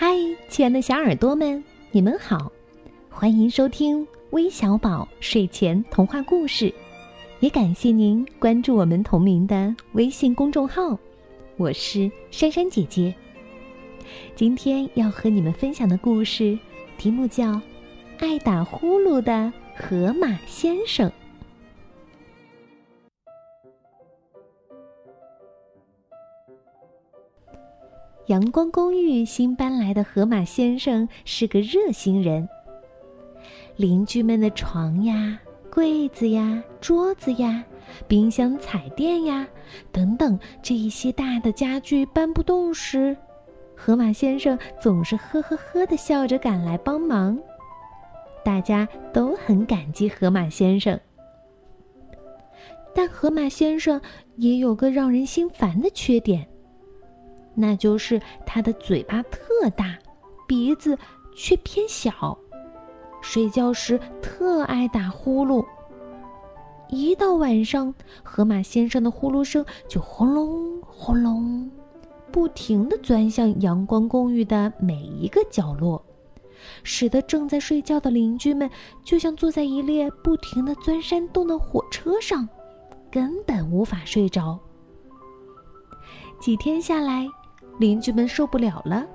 嗨，亲爱的小耳朵们，你们好，欢迎收听微小宝睡前童话故事，也感谢您关注我们同名的微信公众号。我是珊珊姐姐。今天要和你们分享的故事题目叫《爱打呼噜的河马先生》。阳光公寓新搬来的河马先生是个热心人。邻居们的床呀、柜子呀、桌子呀、冰箱、彩电呀等等这一些大的家具搬不动时，河马先生总是呵呵呵的笑着赶来帮忙。大家都很感激河马先生，但河马先生也有个让人心烦的缺点。那就是他的嘴巴特大，鼻子却偏小，睡觉时特爱打呼噜。一到晚上，河马先生的呼噜声就轰隆轰隆，不停地钻向阳光公寓的每一个角落，使得正在睡觉的邻居们就像坐在一列不停地钻山洞的火车上，根本无法睡着。几天下来。邻居们受不了了。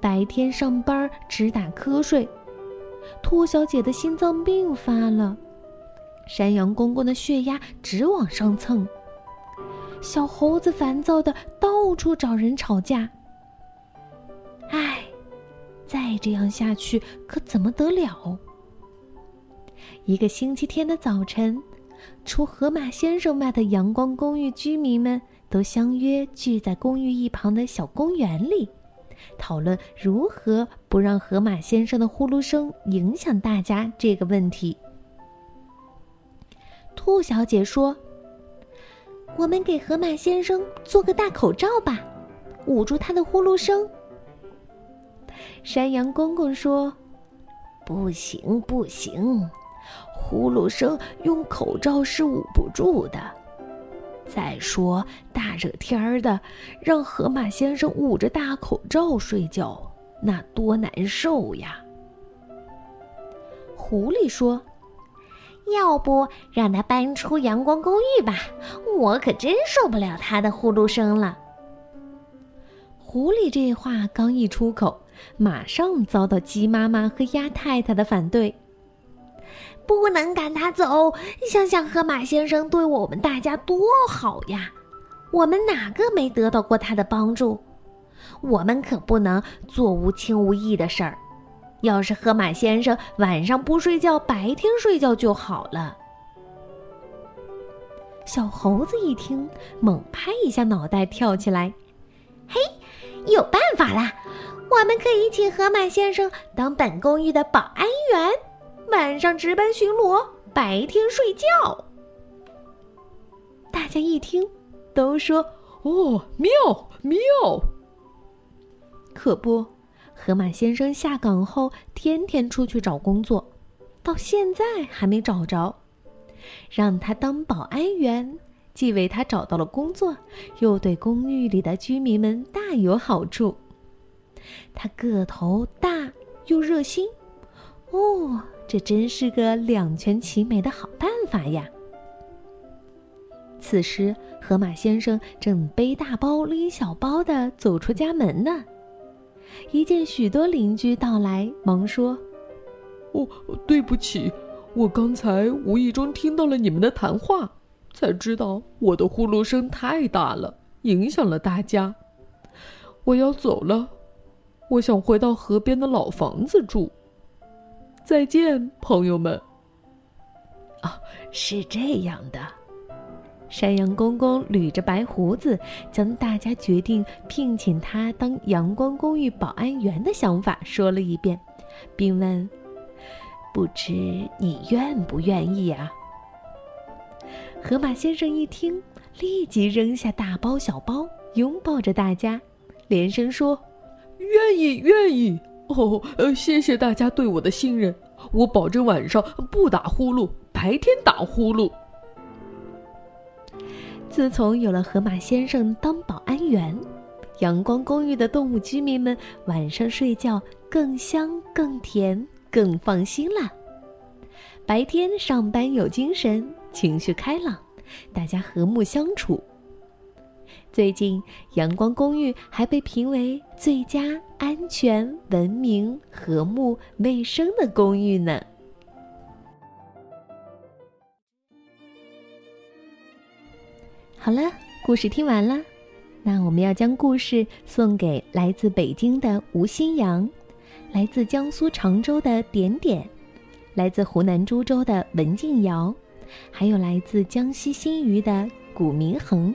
白天上班只打瞌睡，兔小姐的心脏病发了，山羊公公的血压直往上蹭，小猴子烦躁的到处找人吵架。唉，再这样下去可怎么得了？一个星期天的早晨，除河马先生外的阳光公寓居民们。都相约聚在公寓一旁的小公园里，讨论如何不让河马先生的呼噜声影响大家这个问题。兔小姐说：“我们给河马先生做个大口罩吧，捂住他的呼噜声。”山羊公公说：“不行，不行，呼噜声用口罩是捂不住的。”再说大热天儿的，让河马先生捂着大口罩睡觉，那多难受呀！狐狸说：“要不让他搬出阳光公寓吧，我可真受不了他的呼噜声了。”狐狸这话刚一出口，马上遭到鸡妈妈和鸭太太的反对。不能赶他走！想想河马先生对我们大家多好呀，我们哪个没得到过他的帮助？我们可不能做无情无义的事儿。要是河马先生晚上不睡觉，白天睡觉就好了。小猴子一听，猛拍一下脑袋，跳起来：“嘿，有办法啦！我们可以请河马先生当本公寓的保安员。”晚上值班巡逻，白天睡觉。大家一听，都说：“哦，妙妙！”可不，河马先生下岗后天天出去找工作，到现在还没找着。让他当保安员，既为他找到了工作，又对公寓里的居民们大有好处。他个头大又热心，这真是个两全其美的好办法呀！此时，河马先生正背大包拎小包的走出家门呢。一见许多邻居到来，忙说：“哦，对不起，我刚才无意中听到了你们的谈话，才知道我的呼噜声太大了，影响了大家。我要走了，我想回到河边的老房子住。”再见，朋友们。哦，是这样的。山羊公公捋着白胡子，将大家决定聘请他当阳光公寓保安员的想法说了一遍，并问：“不知你愿不愿意呀？”河马先生一听，立即扔下大包小包，拥抱着大家，连声说：“愿意，愿意。”哦，呃，谢谢大家对我的信任，我保证晚上不打呼噜，白天打呼噜。自从有了河马先生当保安员，阳光公寓的动物居民们晚上睡觉更香、更甜、更放心啦。白天上班有精神，情绪开朗，大家和睦相处。最近，阳光公寓还被评为最佳安全、文明、和睦、卫生的公寓呢。好了，故事听完了，那我们要将故事送给来自北京的吴新阳，来自江苏常州的点点，来自湖南株洲的文静瑶，还有来自江西新余的古明恒。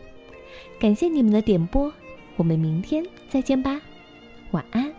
感谢你们的点播，我们明天再见吧，晚安。